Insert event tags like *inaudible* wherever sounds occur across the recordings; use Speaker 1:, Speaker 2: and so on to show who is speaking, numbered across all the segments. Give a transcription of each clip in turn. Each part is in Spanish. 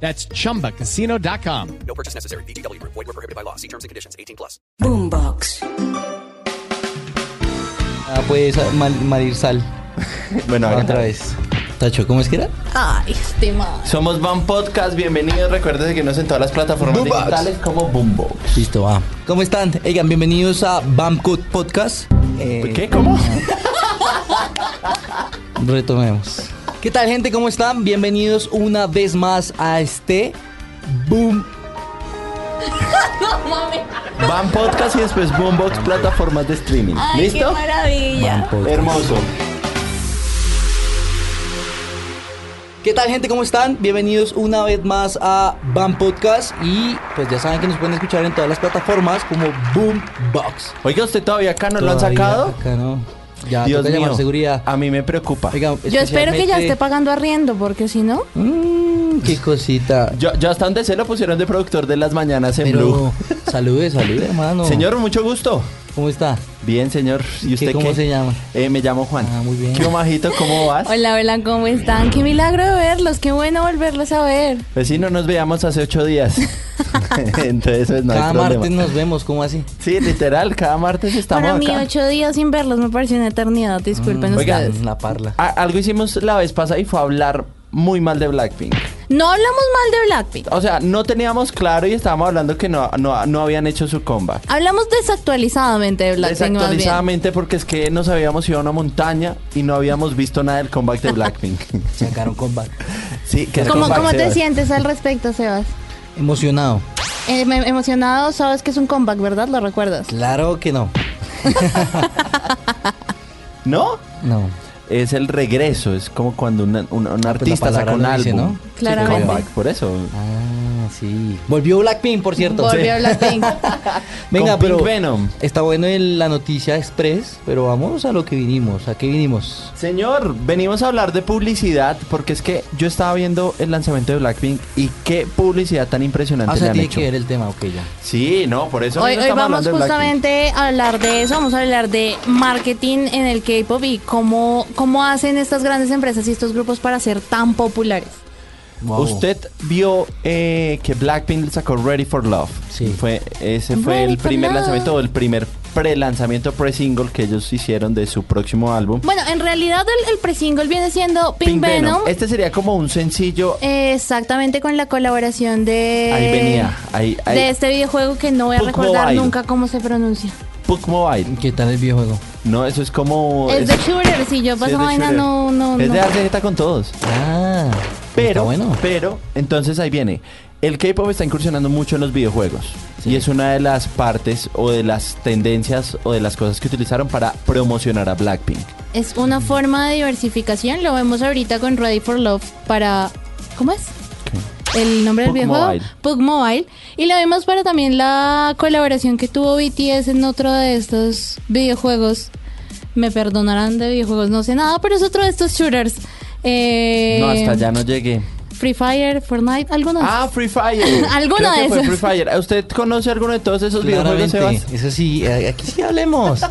Speaker 1: That's chumbacasino.com.
Speaker 2: No purchase necessary. BGW. Void were prohibited by law. See terms and conditions. 18 plus.
Speaker 3: Boombox.
Speaker 4: Ah, pues Mar Marir Sal. *laughs*
Speaker 5: Bueno,
Speaker 4: Otra
Speaker 5: otra
Speaker 4: vez. Tacho, ¿cómo es que era?
Speaker 3: Ay, este man.
Speaker 5: Somos Van Podcast, bienvenidos. Recuerden que nos en todas las plataformas
Speaker 4: Boombox.
Speaker 5: digitales como Boombox.
Speaker 4: Listo, va. ¿Cómo están? Oigan, bienvenidos a Bamcut Podcast. Eh,
Speaker 5: ¿Qué? ¿Cómo? *laughs*
Speaker 4: Retomemos. ¿Qué tal, gente? ¿Cómo están? Bienvenidos una vez más a este Boom.
Speaker 5: Van Podcast y después Boombox, plataformas de streaming.
Speaker 3: Ay,
Speaker 5: ¿Listo?
Speaker 3: qué maravilla.
Speaker 5: Hermoso.
Speaker 4: ¿Qué tal, gente? ¿Cómo están? Bienvenidos una vez más a Bam Podcast. Y pues ya saben que nos pueden escuchar en todas las plataformas como Boombox.
Speaker 5: Oiga, ¿usted todavía acá no lo han
Speaker 4: Todavía
Speaker 5: sacado?
Speaker 4: Acá no. Ya,
Speaker 5: Dios
Speaker 4: toca llamar
Speaker 5: mío,
Speaker 4: seguridad.
Speaker 5: a mí me preocupa.
Speaker 4: Oiga,
Speaker 3: Yo espero que ya esté pagando arriendo, porque si no.
Speaker 4: Mmm, qué cosita.
Speaker 5: Yo, yo hasta donde se lo pusieron de productor de las mañanas en Blue.
Speaker 4: Salude, salude, hermano.
Speaker 5: Señor, mucho gusto.
Speaker 4: ¿Cómo está?
Speaker 5: Bien, señor. ¿Y usted qué?
Speaker 4: ¿Cómo se llama?
Speaker 5: Eh, me llamo Juan.
Speaker 4: Ah, muy bien.
Speaker 5: ¿Qué majito? ¿Cómo vas?
Speaker 3: Hola, hola, ¿cómo están? Qué milagro de verlos, qué bueno volverlos a ver.
Speaker 5: Pues sí, no nos veíamos hace ocho días. *laughs* Entonces, pues, no hay
Speaker 4: Cada
Speaker 5: problema.
Speaker 4: martes nos vemos, ¿cómo así?
Speaker 5: Sí, literal, cada martes estamos
Speaker 3: Para mí,
Speaker 5: acá.
Speaker 3: ocho días sin verlos me parece una eternidad, disculpen
Speaker 5: Oigan,
Speaker 3: ustedes.
Speaker 4: La parla.
Speaker 5: A- algo hicimos la vez pasada y fue hablar muy mal de Blackpink.
Speaker 3: No hablamos mal de Blackpink,
Speaker 5: O sea, no teníamos claro y estábamos hablando que no, no, no habían hecho su comeback.
Speaker 3: hablamos desactualizadamente de Blackpink.
Speaker 5: Desactualizadamente porque es que nos habíamos ido a una montaña y no habíamos visto nada del comeback de Blackpink. *laughs*
Speaker 4: Sacaron comeback.
Speaker 5: sí, que
Speaker 3: ¿Cómo,
Speaker 5: comeback
Speaker 3: cómo te sientes al respecto, Sebas?
Speaker 4: Emocionado.
Speaker 3: Eh, me- emocionado, sabes que es un comeback, ¿verdad? ¿Lo recuerdas?
Speaker 4: Claro que no. *laughs*
Speaker 5: ¿No?
Speaker 4: No.
Speaker 5: Es el regreso, es como cuando una- una- un artista
Speaker 4: palabra
Speaker 5: saca un
Speaker 4: dice,
Speaker 5: álbum.
Speaker 4: ¿no?
Speaker 3: Claramente.
Speaker 5: comeback, por eso.
Speaker 4: Ah, sí. Volvió Blackpink, por cierto.
Speaker 3: Volvió
Speaker 4: Sí.
Speaker 3: Blackpink. *laughs*
Speaker 4: Venga,
Speaker 5: Con
Speaker 4: pero
Speaker 5: Pink Venom.
Speaker 4: está bueno el- la noticia express, pero vamos a lo que vinimos. ¿A qué vinimos?
Speaker 5: Señor, venimos a hablar de publicidad porque es que yo estaba viendo el lanzamiento de Blackpink y qué publicidad tan impresionante
Speaker 4: Ah, o
Speaker 5: le
Speaker 4: sea,
Speaker 5: han
Speaker 4: tiene
Speaker 5: hecho.
Speaker 4: que ver el tema, ok, ya.
Speaker 5: Sí, no, por eso
Speaker 3: Hoy,
Speaker 5: mismo
Speaker 3: hoy
Speaker 5: estamos
Speaker 3: vamos
Speaker 5: hablando de Blackpink.
Speaker 3: justamente a hablar de eso, vamos a hablar de marketing en el K-pop y cómo, cómo hacen estas grandes empresas y estos grupos para ser tan populares.
Speaker 4: Wow.
Speaker 5: Usted vio eh, que Blackpink sacó Ready for Love.
Speaker 4: Sí.
Speaker 5: Fue, ese fue
Speaker 3: Ready
Speaker 5: el
Speaker 3: for
Speaker 5: primer
Speaker 3: Love.
Speaker 5: lanzamiento o el primer pre-lanzamiento pre-single que ellos hicieron de su próximo álbum.
Speaker 3: Bueno, en realidad el, el pre-single viene siendo Pink, Venom.
Speaker 5: Este sería como un sencillo.
Speaker 3: Exactamente con la colaboración de...
Speaker 5: ahí venía. Ahí, ahí.
Speaker 3: De este videojuego que no voy a
Speaker 5: Puck
Speaker 3: recordar
Speaker 5: Mobile.
Speaker 3: nunca cómo se pronuncia.
Speaker 5: Puck Mobile.
Speaker 4: ¿Qué tal el videojuego?
Speaker 5: No, eso es como.
Speaker 3: es de shooter, si yo
Speaker 5: sí,
Speaker 3: paso
Speaker 5: es de
Speaker 3: vaina no, no,
Speaker 5: Es
Speaker 3: no.
Speaker 5: de darse con todos.
Speaker 4: Ah,
Speaker 5: Pero,
Speaker 4: bueno.
Speaker 5: pero, entonces ahí viene. El K-pop está incursionando mucho en los videojuegos.
Speaker 4: Sí.
Speaker 5: Y es una de las partes o de las tendencias o de las cosas que utilizaron para promocionar a Blackpink.
Speaker 3: Es una forma de diversificación, lo vemos ahorita con Ready for Love para... ¿Cómo es? el nombre del videojuego. Pug Mobile. Y lo vimos para también la colaboración que tuvo BTS en otro de estos videojuegos. Me perdonarán de videojuegos, no sé nada, pero es otro de estos shooters. Eh,
Speaker 5: No, hasta allá no llegué.
Speaker 3: Free Fire, Fortnite, algunos.
Speaker 5: Ah, Free Fire. *laughs*
Speaker 3: Alguno
Speaker 5: Creo
Speaker 3: de
Speaker 5: que fue
Speaker 3: esos.
Speaker 5: Free Fire. ¿Usted conoce alguno de todos esos videojuegos,
Speaker 4: Claramente.
Speaker 5: Sebas?
Speaker 4: Eso sí, eh, aquí sí hablemos. *laughs*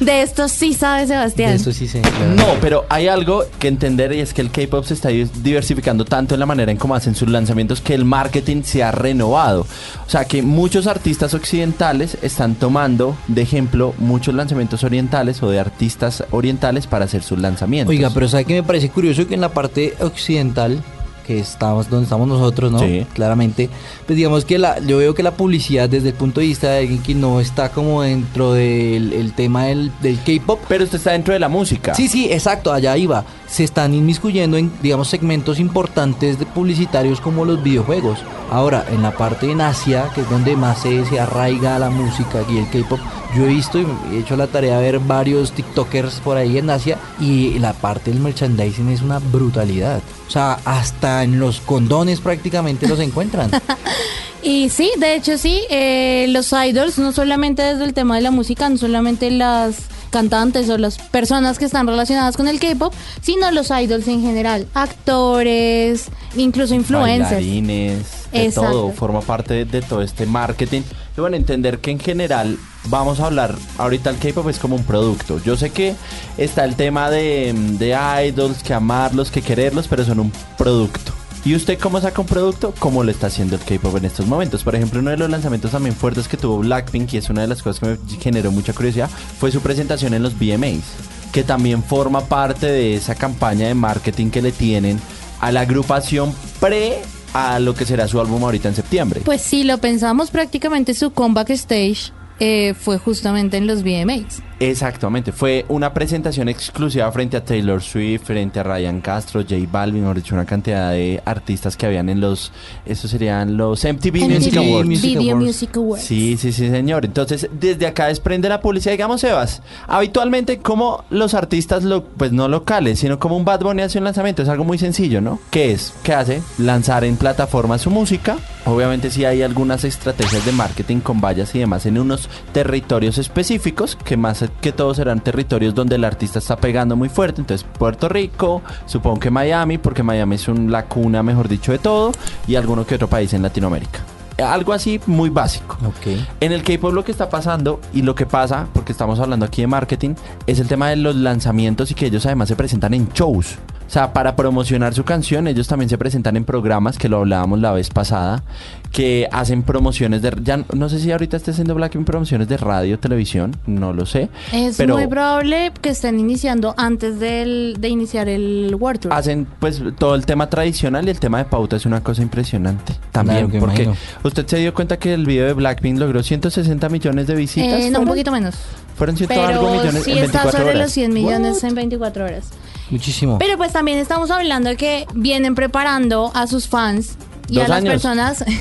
Speaker 3: De estos sí sabe Sebastián.
Speaker 4: De esto sí sé. claro.
Speaker 5: No, pero hay algo que entender y es que el K-pop se está diversificando tanto en la manera en cómo hacen sus lanzamientos que el marketing se ha renovado. O sea que muchos artistas occidentales están tomando de ejemplo muchos lanzamientos orientales o de artistas orientales para hacer sus lanzamientos.
Speaker 4: Oiga, pero ¿sabe qué me parece curioso? Que en la parte occidental, que estamos donde estamos nosotros, ¿no?
Speaker 5: Sí.
Speaker 4: Claramente, pues digamos que la, yo veo que la publicidad desde el punto de vista de alguien que no está como dentro del el tema del, del K-pop.
Speaker 5: Pero usted está dentro de la música.
Speaker 4: Sí, sí, exacto, allá iba. Se están inmiscuyendo en, digamos, segmentos importantes de publicitarios como los videojuegos. Ahora, en la parte en Asia, que es donde más se, se arraiga la música y el K-pop, yo he visto y he hecho la tarea de ver varios TikTokers por ahí en Asia y la parte del merchandising es una brutalidad. O sea, hasta en los condones prácticamente los encuentran. *laughs*
Speaker 3: Y sí, de hecho sí, eh, los idols, no solamente desde el tema de la música, no solamente las cantantes o las personas que están relacionadas con el K-pop, sino los idols en general, actores, incluso influencers.
Speaker 5: Bailarines, de
Speaker 3: Exacto.
Speaker 5: todo, forma parte de, de todo este marketing. Y bueno, entender que en general vamos a hablar, ahorita el K-pop es como un producto. Yo sé que está el tema de, de idols, que amarlos, que quererlos, pero son un producto. ¿Y usted cómo saca un producto? ¿Cómo lo está haciendo el K-pop en estos momentos? Por ejemplo, uno de los lanzamientos también fuertes que tuvo Blackpink, y es una de las cosas que me generó mucha curiosidad, fue su presentación en los VMAs, que también forma parte de esa campaña de marketing que le tienen a la agrupación pre a lo que será su álbum ahorita en septiembre.
Speaker 3: Pues si lo pensamos, prácticamente su comeback stage eh, fue justamente en los VMAs.
Speaker 5: Exactamente, fue una presentación exclusiva frente a Taylor Swift, frente a Ryan Castro, J Balvin, mejor dicho, una cantidad de artistas que habían en los, esos serían los MTV, Music
Speaker 3: MTV
Speaker 5: Awards.
Speaker 4: Music
Speaker 3: Video
Speaker 4: Awards.
Speaker 3: Music Awards.
Speaker 5: Sí, sí, sí, señor. Entonces, desde acá desprende la publicidad, digamos, Sebas. Habitualmente, como los artistas, lo, pues no locales, sino como un Bad Bunny hace un lanzamiento, es algo muy sencillo, ¿no? ¿Qué es? ¿Qué hace? Lanzar en plataformas su música. Obviamente, sí hay algunas estrategias de marketing con vallas y demás en unos territorios específicos, que más que todo serán territorios donde el artista está pegando muy fuerte. Entonces, Puerto Rico, supongo que Miami, porque Miami es un, la cuna, mejor dicho, de todo, y alguno que otro país en Latinoamérica. Algo así muy básico.
Speaker 4: Ok.
Speaker 5: En el K-pop lo que está pasando y lo que pasa, porque estamos hablando aquí de marketing, es el tema de los lanzamientos y que ellos además se presentan en shows. O sea, para promocionar su canción, ellos también se presentan en programas, que lo hablábamos la vez pasada, que hacen promociones de... Ya no sé si ahorita esté haciendo Blackpink promociones de radio, televisión, no lo sé.
Speaker 3: Es
Speaker 5: pero
Speaker 3: muy probable que estén iniciando antes del, de iniciar el World Tour.
Speaker 5: hacen pues todo el tema tradicional y el tema de pauta es una cosa impresionante. También,
Speaker 4: Claro que
Speaker 5: porque
Speaker 4: imagino.
Speaker 5: usted se dio cuenta que el video de Blackpink logró 160 millones de visitas.
Speaker 3: Eh, no, un poquito menos.
Speaker 5: Fueron ciento algo
Speaker 3: Pero
Speaker 5: millones
Speaker 3: sí
Speaker 5: en
Speaker 3: está
Speaker 5: 24
Speaker 3: sobre
Speaker 5: horas.
Speaker 3: los 100 millones en 24 horas.
Speaker 4: Muchísimo.
Speaker 3: Pero pues también estamos hablando de que vienen preparando a sus fans y
Speaker 5: Dos
Speaker 3: a las
Speaker 5: años.
Speaker 3: personas. *laughs*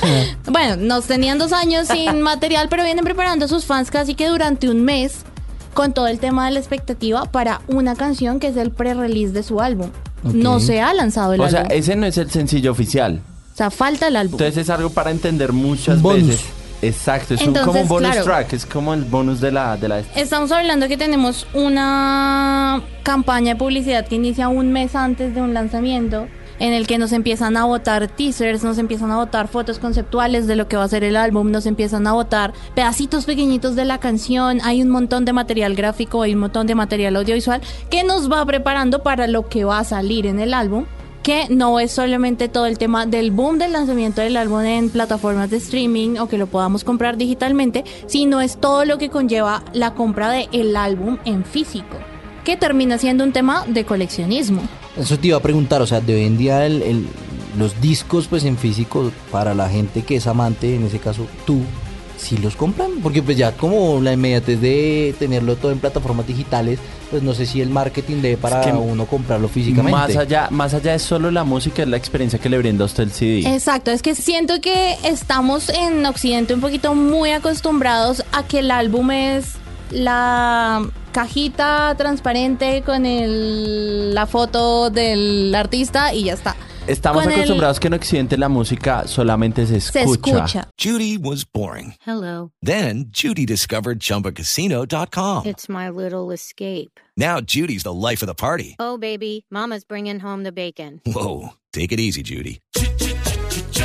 Speaker 3: *laughs* bueno, nos tenían dos años sin *laughs* material, pero vienen preparando a sus fans casi que durante un mes con todo el tema de la expectativa para una canción que es el pre-release de su álbum. No se ha lanzado el
Speaker 5: O sea,
Speaker 3: álbum.
Speaker 5: ese no es el sencillo oficial.
Speaker 3: O sea, falta el álbum.
Speaker 5: Entonces es algo para entender muchas veces. Exacto, es un- como un bonus
Speaker 3: claro.
Speaker 5: track, es como el bonus de la... De la
Speaker 3: Estamos hablando que tenemos una campaña de publicidad que inicia un mes antes de un lanzamiento, en el que nos empiezan a votar teasers, nos empiezan a votar fotos conceptuales de lo que va a ser el álbum, nos empiezan a votar pedacitos pequeñitos de la canción, hay un montón de material gráfico, hay un montón de material audiovisual que nos va preparando para lo que va a salir en el álbum que no es solamente todo el tema del boom del lanzamiento del álbum en plataformas de streaming o que lo podamos comprar digitalmente, sino es todo lo que conlleva la compra del álbum en físico, que termina siendo un tema de coleccionismo.
Speaker 4: Eso te iba a preguntar, o sea, de hoy en día el- el- los discos pues en físico para la gente que es amante, en ese caso tú, si los compran, porque pues ya como la inmediatez de tenerlo todo en plataformas digitales, pues no sé si el marketing debe para
Speaker 5: Es que
Speaker 4: uno comprarlo físicamente.
Speaker 5: Más allá, más allá de solo la música, es la experiencia que le brinda a usted el CD.
Speaker 3: Exacto, es que siento que estamos en Occidente un poquito muy acostumbrados a que el álbum es la cajita transparente con el, la foto del artista y ya está.
Speaker 5: Estamos
Speaker 3: Con el-
Speaker 5: acostumbrados que en Occidente la música solamente se
Speaker 3: se
Speaker 5: escucha.
Speaker 3: escucha.
Speaker 6: Judy was boring.
Speaker 7: Hello.
Speaker 6: Then Judy discovered ChumbaCasino.com.
Speaker 7: It's my little escape.
Speaker 6: Now Judy's the life of the party.
Speaker 7: Oh, baby, Mama's bringing home the bacon.
Speaker 6: Whoa, take it easy, Judy.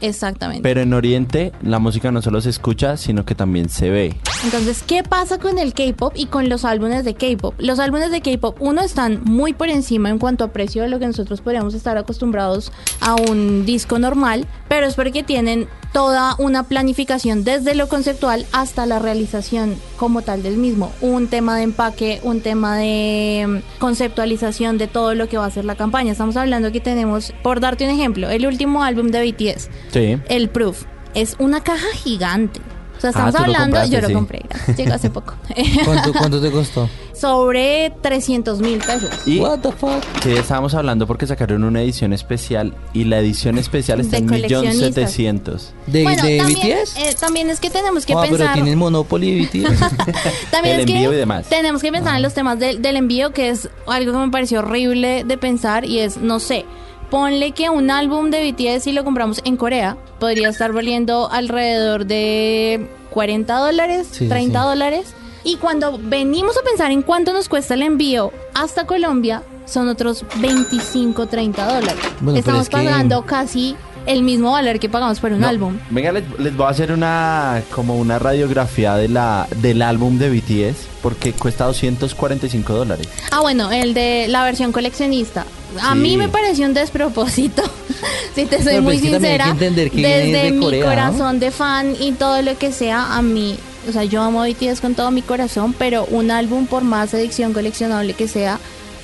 Speaker 3: Exactamente.
Speaker 5: Pero en Oriente la música no solo se escucha, sino que también se ve.
Speaker 3: Entonces, ¿qué pasa con el K-pop y con los álbumes de K-pop? Los álbumes de K-pop, uno, están muy por encima en cuanto a precio de lo que nosotros podríamos estar acostumbrados a un disco normal, pero es porque tienen toda una planificación desde lo conceptual hasta la realización como tal del mismo. Un tema de empaque, un tema de mm, conceptualización de todo lo que va a ser la campaña. Estamos hablando que tenemos, por darte un ejemplo, el último álbum de BTS,
Speaker 5: Sí.
Speaker 3: el Proof, es una caja gigante. O sea, estamos
Speaker 5: Ah, lo
Speaker 3: hablando, yo lo
Speaker 5: sí.
Speaker 3: compré, llegó hace poco. *laughs*
Speaker 4: ¿Cuánto, cuánto te costó? *laughs*
Speaker 3: Sobre 300 mil pesos.
Speaker 5: Y
Speaker 4: What the fuck?
Speaker 5: que estábamos hablando porque sacaron una edición especial y la edición especial está
Speaker 3: De
Speaker 5: en millón
Speaker 3: coleccionistas.
Speaker 5: setecientos.
Speaker 4: ¿De,
Speaker 3: bueno,
Speaker 4: de
Speaker 3: también,
Speaker 4: BTS?
Speaker 3: eh, también es que tenemos que
Speaker 4: Ah, pero
Speaker 3: pensar.
Speaker 4: tienen Monopoly y BTS. *laughs*
Speaker 3: También
Speaker 5: El
Speaker 3: es que
Speaker 5: envío y demás.
Speaker 3: tenemos que pensar en los temas del, del envío, que es algo que me pareció horrible de pensar y es, no sé, ponle que un álbum de BTS si lo compramos en Corea podría estar valiendo alrededor de 40 dólares,
Speaker 4: Sí, sí,
Speaker 3: 30
Speaker 4: sí.
Speaker 3: dólares. Y cuando venimos a pensar en cuánto nos cuesta el envío hasta Colombia, son otros 25, 30 dólares.
Speaker 4: Bueno,
Speaker 3: Estamos
Speaker 4: es que-
Speaker 3: pagando casi el mismo valor que pagamos por un
Speaker 5: No,
Speaker 3: álbum.
Speaker 5: Venga, les, les voy a hacer una como una radiografía de la del álbum de BTS porque cuesta 245 dólares.
Speaker 3: Ah, bueno, el de la versión coleccionista. A
Speaker 5: Sí.
Speaker 3: mí me pareció un despropósito. *laughs* si te soy
Speaker 4: Pero
Speaker 3: muy sincera, desde
Speaker 4: de
Speaker 3: mi
Speaker 4: Corea, ¿no?
Speaker 3: corazón de fan y todo lo que sea, a mí, o sea, yo amo BTS con todo mi corazón, pero un álbum por más edición coleccionable que sea,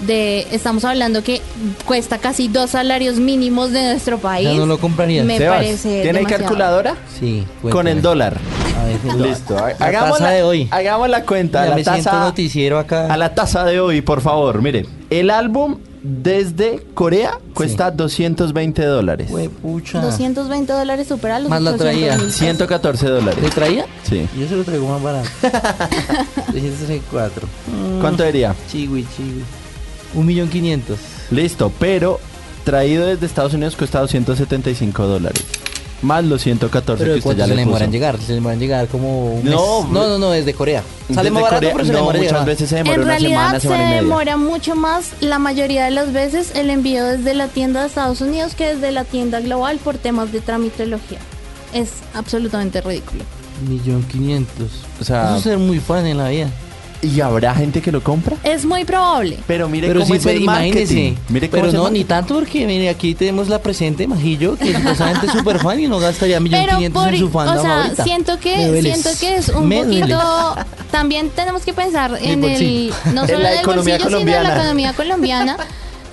Speaker 3: de estamos hablando que cuesta casi dos salarios mínimos de nuestro país.
Speaker 4: Ya no lo compraría.
Speaker 3: Me
Speaker 5: Sebas,
Speaker 3: parece
Speaker 5: ¿tiene
Speaker 3: demasiado.
Speaker 5: calculadora?
Speaker 4: Sí.
Speaker 5: Con el dólar.
Speaker 4: A ver, el dólar.
Speaker 5: Listo. ha-
Speaker 4: La
Speaker 5: Hagamos
Speaker 4: tasa
Speaker 5: la,
Speaker 4: de hoy.
Speaker 5: hagamos la cuenta.
Speaker 4: Ya
Speaker 5: la
Speaker 4: me siento
Speaker 5: tasa,
Speaker 4: noticiero acá.
Speaker 5: a la tasa de hoy, por favor. Mire, el álbum desde Corea cuesta 220 dólares.
Speaker 4: Güey, pucha.
Speaker 3: 220 dólares supera los
Speaker 4: Más la
Speaker 3: 800
Speaker 4: traía.
Speaker 3: mil pesos.
Speaker 5: 114
Speaker 4: ¿Le
Speaker 5: dólares.
Speaker 4: traía?
Speaker 5: Sí.
Speaker 4: Yo se lo traigo más barato. *laughs* 264.
Speaker 5: ¿Cuánto diría?
Speaker 4: Chigui, chigui. Un millón quinientos.
Speaker 5: Listo, pero traído desde Estados Unidos cuesta 275 dólares. Más los 114
Speaker 4: Pero
Speaker 5: que
Speaker 4: ¿de
Speaker 5: usted ya
Speaker 4: se
Speaker 5: le
Speaker 4: demoran en llegar? Se demoran llegar como un mes.
Speaker 5: No,
Speaker 4: no, no, no, desde Corea. Sale
Speaker 5: Desde
Speaker 4: más barato,
Speaker 5: Corea-
Speaker 4: pero se
Speaker 5: no,
Speaker 4: demora en
Speaker 5: muchas
Speaker 4: llegar.
Speaker 5: veces se demora
Speaker 3: En
Speaker 5: una
Speaker 3: realidad
Speaker 5: semana,
Speaker 3: se
Speaker 5: semana y media.
Speaker 3: demora mucho más la mayoría de las veces el envío desde la tienda de Estados Unidos que desde la tienda global por temas de tramitología. Es absolutamente ridículo.
Speaker 4: Millón quinientos.
Speaker 5: O sea-
Speaker 4: Eso es ser muy fan en la vida.
Speaker 5: ¿Y habrá gente que lo compra?
Speaker 3: Es muy probable.
Speaker 5: Pero mire
Speaker 4: Pero
Speaker 5: cómo
Speaker 4: sí,
Speaker 5: es
Speaker 4: pero
Speaker 5: el
Speaker 4: imagínese.
Speaker 5: marketing. Mire cómo
Speaker 4: Pero
Speaker 5: es el
Speaker 4: no, ni tanto porque mire, aquí tenemos la presente Majillo, que supuestamente es súper fan y no gasta ya millón quinientos en su fandom
Speaker 3: o sea,
Speaker 4: ahorita.
Speaker 3: siento que siento que es un
Speaker 4: Me duele.
Speaker 3: poquito también tenemos que pensar en el no *laughs*
Speaker 5: En
Speaker 3: solo
Speaker 5: la
Speaker 3: en el
Speaker 5: economía
Speaker 3: bolsillo, sino en la
Speaker 5: colombiana.
Speaker 3: economía *laughs* colombiana.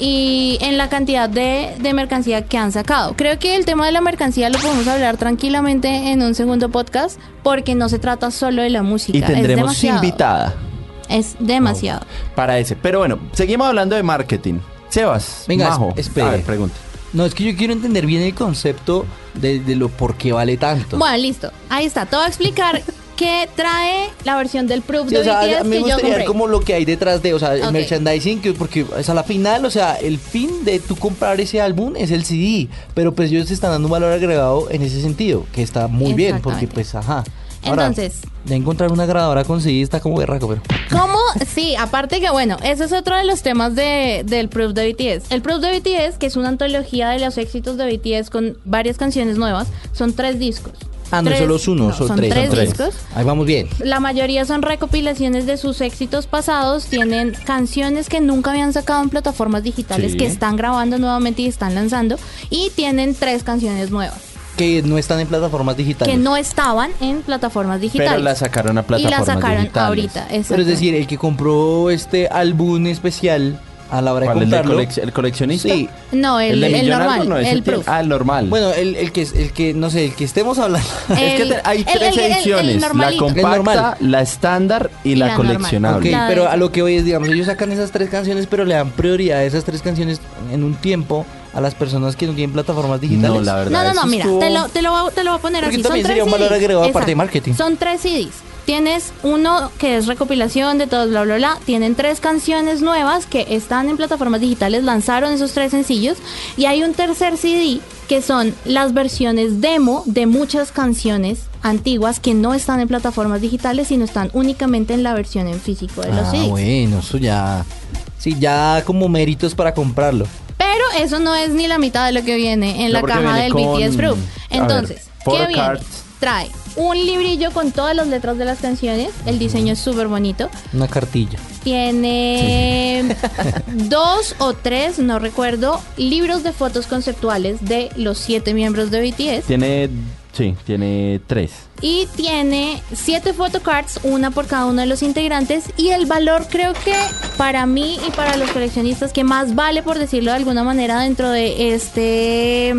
Speaker 3: Y en la cantidad de, de mercancía que han sacado. Creo que el tema de la mercancía lo podemos hablar tranquilamente en un segundo podcast porque no se trata solo de la música.
Speaker 5: Y
Speaker 3: es
Speaker 5: tendremos
Speaker 3: demasiado.
Speaker 5: invitada
Speaker 3: Es demasiado.
Speaker 5: para ese. Pero bueno, seguimos hablando de marketing. Sebas,
Speaker 4: Venga,
Speaker 5: Majo,
Speaker 4: es- espere.
Speaker 5: a ver, pregunta.
Speaker 4: No, es que yo quiero entender bien el concepto de, de lo por qué vale tanto.
Speaker 3: Bueno, listo. Ahí está. Te voy a explicar *laughs* qué trae la versión del proof
Speaker 4: Sí,
Speaker 3: de
Speaker 4: o sea,
Speaker 3: BTS
Speaker 4: a mí me
Speaker 3: que yo
Speaker 4: gustaría ver como lo que hay detrás de, o sea, el
Speaker 3: Ok.
Speaker 4: merchandising, que, porque es a la final, o sea, el fin de tú comprar ese álbum es el CD, pero pues ellos te están dando un valor agregado en ese sentido, que está muy bien, porque pues, ajá. Ahora,
Speaker 3: Entonces-
Speaker 4: de encontrar una grabadora con CD está como berraco, pero...
Speaker 3: ¿Cómo? Sí, aparte que bueno, ese es otro de los temas de, del Proof de BTS. El Proof de BTS, que es una antología de los éxitos de BTS con varias canciones nuevas, son tres discos.
Speaker 4: Ah, no,
Speaker 3: Tres-
Speaker 4: solo es uno,
Speaker 3: no,
Speaker 4: son,
Speaker 3: son
Speaker 4: tres. son tres.
Speaker 3: discos.
Speaker 4: Ahí vamos bien.
Speaker 3: La mayoría son recopilaciones de sus éxitos pasados, tienen canciones que nunca habían sacado en plataformas digitales
Speaker 5: Sí.
Speaker 3: que están grabando nuevamente y están lanzando y tienen tres canciones nuevas
Speaker 4: Que no están en plataformas digitales.
Speaker 3: que no estaban en plataformas digitales.
Speaker 5: Pero la sacaron a
Speaker 3: y
Speaker 5: plataformas
Speaker 3: la sacaron
Speaker 5: digitales.
Speaker 3: ahorita.
Speaker 4: Pero es
Speaker 3: exacto.
Speaker 4: decir, el que compró este álbum especial a la hora de
Speaker 5: ¿Cuál, el, de
Speaker 4: comprarlo...
Speaker 5: colec- el coleccionista?
Speaker 4: Sí,
Speaker 3: no, el,
Speaker 5: de
Speaker 3: el
Speaker 5: Millón
Speaker 3: normal,
Speaker 5: no,
Speaker 3: el Proof.
Speaker 5: Ah, el normal.
Speaker 4: Bueno, el, el que el que no sé, el que estemos hablando. *laughs*
Speaker 5: es que
Speaker 3: el-
Speaker 5: hay
Speaker 3: el-
Speaker 5: tres
Speaker 3: el- el- el
Speaker 5: ediciones, la.
Speaker 4: El
Speaker 5: compacta,
Speaker 4: normal.
Speaker 5: la estándar y,
Speaker 3: Y
Speaker 5: la,
Speaker 3: la
Speaker 5: coleccionable.
Speaker 4: Ok,
Speaker 3: La
Speaker 4: pero a lo que voy es, digamos, ellos sacan esas tres canciones, pero le dan prioridad a esas tres canciones en un tiempo a las personas que no tienen plataformas digitales.
Speaker 5: No, la verdad.
Speaker 3: No, no, no, mira,
Speaker 5: estuvo-
Speaker 3: te lo, te, lo, voy a- te lo voy a poner
Speaker 4: Porque
Speaker 3: así.
Speaker 4: también
Speaker 3: Son
Speaker 4: sería
Speaker 3: tres
Speaker 4: un valor agregado aparte de marketing.
Speaker 3: Son tres CDs. Tienes uno que es recopilación de todos, bla, bla, bla. Tienen tres canciones nuevas que están en plataformas digitales, lanzaron esos tres sencillos. Y hay un tercer CD que son las versiones demo de muchas canciones antiguas que no están en plataformas digitales, sino están únicamente en la versión en físico de los
Speaker 4: ah,
Speaker 3: CDs.
Speaker 4: bueno, eso ya. Sí, ya como méritos para comprarlo.
Speaker 3: Eso no es ni la mitad de lo que viene en
Speaker 5: No,
Speaker 3: la caja del
Speaker 5: con-
Speaker 3: BTS Proof.
Speaker 5: ver,
Speaker 3: Entonces, ¿qué viene?
Speaker 5: cards.
Speaker 3: Trae un librillo con todas las letras de las canciones. El diseño es súper bonito.
Speaker 4: Una cartilla.
Speaker 3: Tiene *laughs* dos o tres, no recuerdo, libros de fotos conceptuales de los siete miembros de BTS.
Speaker 5: Tiene, sí, tiene tres
Speaker 3: y tiene 7 photocards, una por cada uno de los integrantes y el valor creo que para mí y para los coleccionistas que más vale por decirlo de alguna manera dentro de este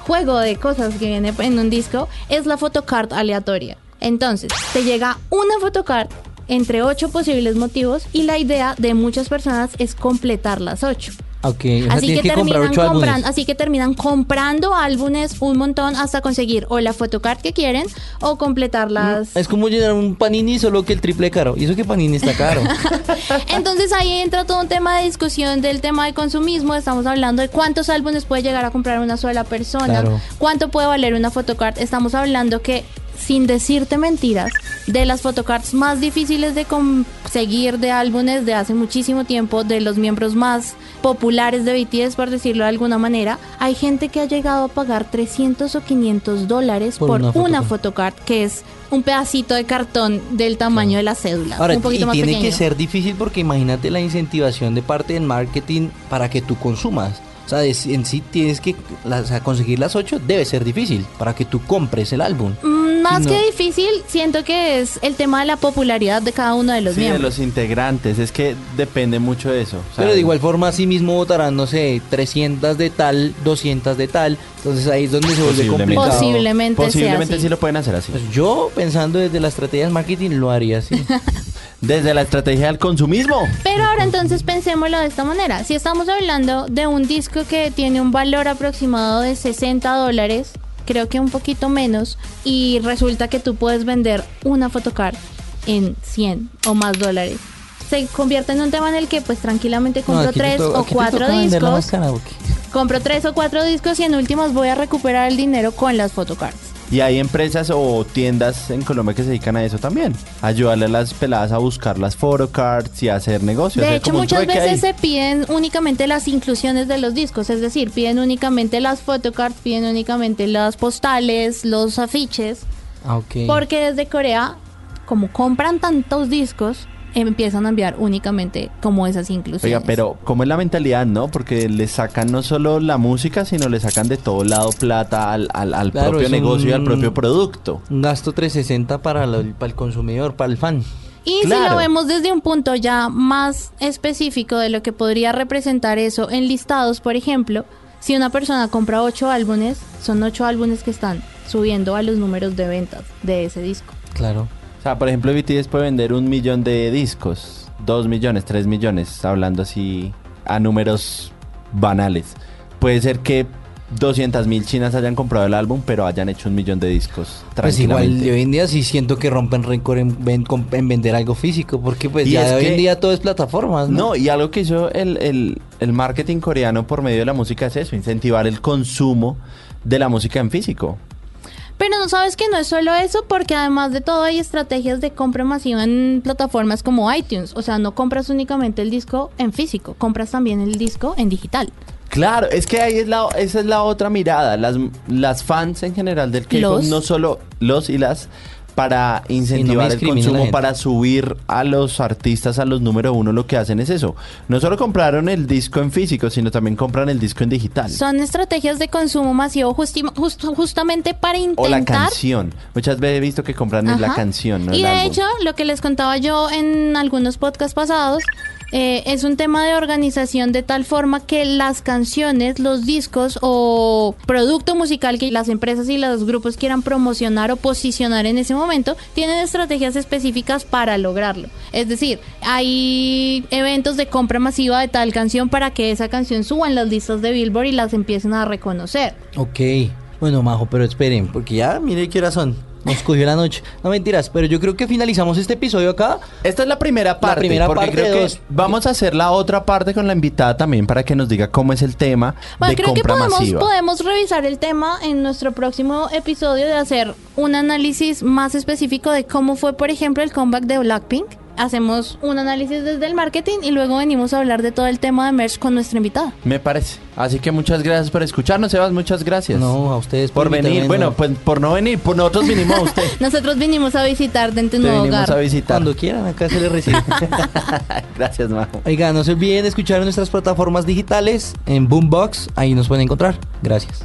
Speaker 3: juego de cosas que viene en un disco es la photocard aleatoria. Entonces, te llega una photocard entre 8 posibles motivos y la idea de muchas personas es completar las
Speaker 4: 8.
Speaker 3: Así que, terminan comprando, así que terminan comprando álbumes un montón hasta conseguir o la photocard que quieren o completarlas.
Speaker 4: Mm, es como llenar un panini solo que el triple caro. Y eso que panini está caro. *laughs*
Speaker 3: Entonces ahí entra todo un tema de discusión del tema del consumismo. Estamos hablando de cuántos álbumes puede llegar a comprar una sola persona, cuánto puede valer una photocard. Estamos hablando que sin decirte mentiras, de las photocards más difíciles de conseguir de álbumes de hace muchísimo tiempo, de los miembros más populares de BTS, por decirlo de alguna manera, hay gente que ha llegado a pagar 300 o 500 dólares
Speaker 4: Por
Speaker 3: por,
Speaker 4: una
Speaker 3: una,
Speaker 4: photocard.
Speaker 3: que es un pedacito de cartón del tamaño de la cédula.
Speaker 4: Ahora,
Speaker 3: un poquito
Speaker 4: y
Speaker 3: más
Speaker 4: tiene
Speaker 3: pequeño.
Speaker 4: que ser difícil porque imagínate la incentivación de parte del marketing para que tú consumas. O sea, en sí tienes que la- o sea, conseguir las ocho debe ser difícil para que tú compres el álbum.
Speaker 3: Mm, Más
Speaker 4: Sí, no.
Speaker 3: que difícil, siento que es el tema de la popularidad de cada uno de los
Speaker 5: Sí, de
Speaker 3: miembros.
Speaker 5: los integrantes, es que depende mucho de eso.
Speaker 4: Pero de igual forma, así mismo votarán, no sé, 300 de tal, 200 de tal. Entonces ahí es donde se vuelve complicado.
Speaker 3: Posiblemente,
Speaker 5: Posiblemente
Speaker 3: sea así.
Speaker 5: sí lo pueden hacer así.
Speaker 4: Pues yo, pensando desde la estrategia del marketing, lo haría así. *laughs*
Speaker 5: Desde la estrategia del consumismo.
Speaker 3: Pero ahora entonces pensémoslo de esta manera. Si estamos hablando de un disco que tiene un valor aproximado de 60 dólares, creo que un poquito menos, y resulta que tú puedes vender una photocard en 100 o más dólares. Se convierte en un tema en el que pues tranquilamente compro tres o cuatro discos, compro tres o cuatro discos y en últimos voy a recuperar el dinero con las photocards.
Speaker 5: Y hay empresas o tiendas en Colombia que se dedican a eso también. Ayudarle a las peladas a buscar las photocards y a hacer negocios.
Speaker 3: De
Speaker 5: hacer
Speaker 3: hecho, muchas veces
Speaker 5: ahí.
Speaker 3: se piden únicamente las inclusiones de los discos, es decir, piden únicamente las photocards, piden únicamente las postales, los afiches,
Speaker 4: Ah,
Speaker 3: porque desde Corea, como compran tantos discos, empiezan a enviar únicamente como esas inclusiones.
Speaker 5: Oiga, pero ¿cómo es la mentalidad, no? Porque le sacan no solo la música, sino le sacan de todo lado plata al, al- al
Speaker 4: Claro,
Speaker 5: propio negocio y al propio producto.
Speaker 4: Un gasto 360 para, lo- para el consumidor, para el fan.
Speaker 3: Y si lo vemos desde un punto ya más específico de lo que podría representar eso en listados, por ejemplo, si una persona compra ocho álbumes, son ocho álbumes que están subiendo a los números de ventas de ese disco.
Speaker 4: Claro.
Speaker 5: Sea, por ejemplo, BTS puede vender un millón de discos, dos millones, tres millones, hablando así a números banales. Puede ser que 200 mil chinas hayan comprado el álbum, pero hayan hecho un millón de discos.
Speaker 4: Pues igual
Speaker 5: tranquilamente.
Speaker 4: hoy en día sí siento que rompen récord en, ven- con- en vender algo físico, porque pues
Speaker 5: Y
Speaker 4: ya
Speaker 5: es
Speaker 4: hoy en día todo es plataformas, ¿no?
Speaker 5: No, y algo que hizo el, el- el marketing coreano por medio de la música es eso, incentivar el consumo de la música en físico.
Speaker 3: Pero no sabes que no es solo eso, porque además de todo hay estrategias de compra masiva en plataformas como iTunes. O sea, no compras únicamente el disco en físico, compras también el disco en digital.
Speaker 5: Claro, es que ahí es la, esa es la otra mirada. Las, las fans en general del K-pop, no solo los y las, para incentivar el consumo, para subir a los artistas a los número uno, lo que hacen es eso. No solo compraron el disco en físico, sino también compran el disco en digital.
Speaker 3: Son estrategias de consumo masivo justi- just- justamente para intentar...
Speaker 5: O la canción. Muchas veces he visto que compran es la
Speaker 3: Ajá.
Speaker 5: canción, no
Speaker 3: y
Speaker 5: el
Speaker 3: de
Speaker 5: álbum.
Speaker 3: hecho, lo que les contaba yo en algunos podcasts pasados, eh, es un tema de organización de tal forma que las canciones, los discos o producto musical que las empresas y los grupos quieran promocionar o posicionar en ese momento, tienen estrategias específicas para lograrlo. Es decir, hay eventos de compra masiva de tal canción para que esa canción suba en las listas de Billboard y las empiecen a reconocer.
Speaker 4: Ok. Bueno, Majo, pero esperen, porque ya, mire qué horas son. Nos cogió la noche. No mentiras, pero yo creo que finalizamos este episodio acá.
Speaker 5: Esta es la primera parte,
Speaker 4: primera
Speaker 5: porque
Speaker 4: parte
Speaker 5: creo
Speaker 4: de
Speaker 5: que
Speaker 4: dos.
Speaker 5: vamos a hacer la otra parte con la invitada también para que nos diga cómo es el tema
Speaker 3: Bueno,
Speaker 5: de
Speaker 3: creo que
Speaker 5: compra
Speaker 3: podemos,
Speaker 5: masiva.
Speaker 3: podemos revisar el tema en nuestro próximo episodio de hacer un análisis más específico de cómo fue, por ejemplo, el comeback de Blackpink. Hacemos un análisis desde el marketing y luego venimos a hablar de todo el tema de merch con nuestra invitada.
Speaker 5: Me parece. Así que muchas gracias por escucharnos, Sebas. Muchas gracias.
Speaker 4: No, a ustedes
Speaker 5: por venir. Bueno,
Speaker 4: no.
Speaker 5: pues por no venir, por nosotros vinimos a usted. *laughs*
Speaker 3: Nosotros vinimos a visitarte en tu
Speaker 5: Te
Speaker 3: nuevo
Speaker 5: vinimos
Speaker 3: hogar.
Speaker 5: a visitar.
Speaker 4: Cuando quieran, acá se les recibe. *laughs*
Speaker 5: gracias, Majo.
Speaker 4: Oiga, no se olviden de escuchar en nuestras plataformas digitales, en Boombox, ahí nos pueden encontrar. Gracias.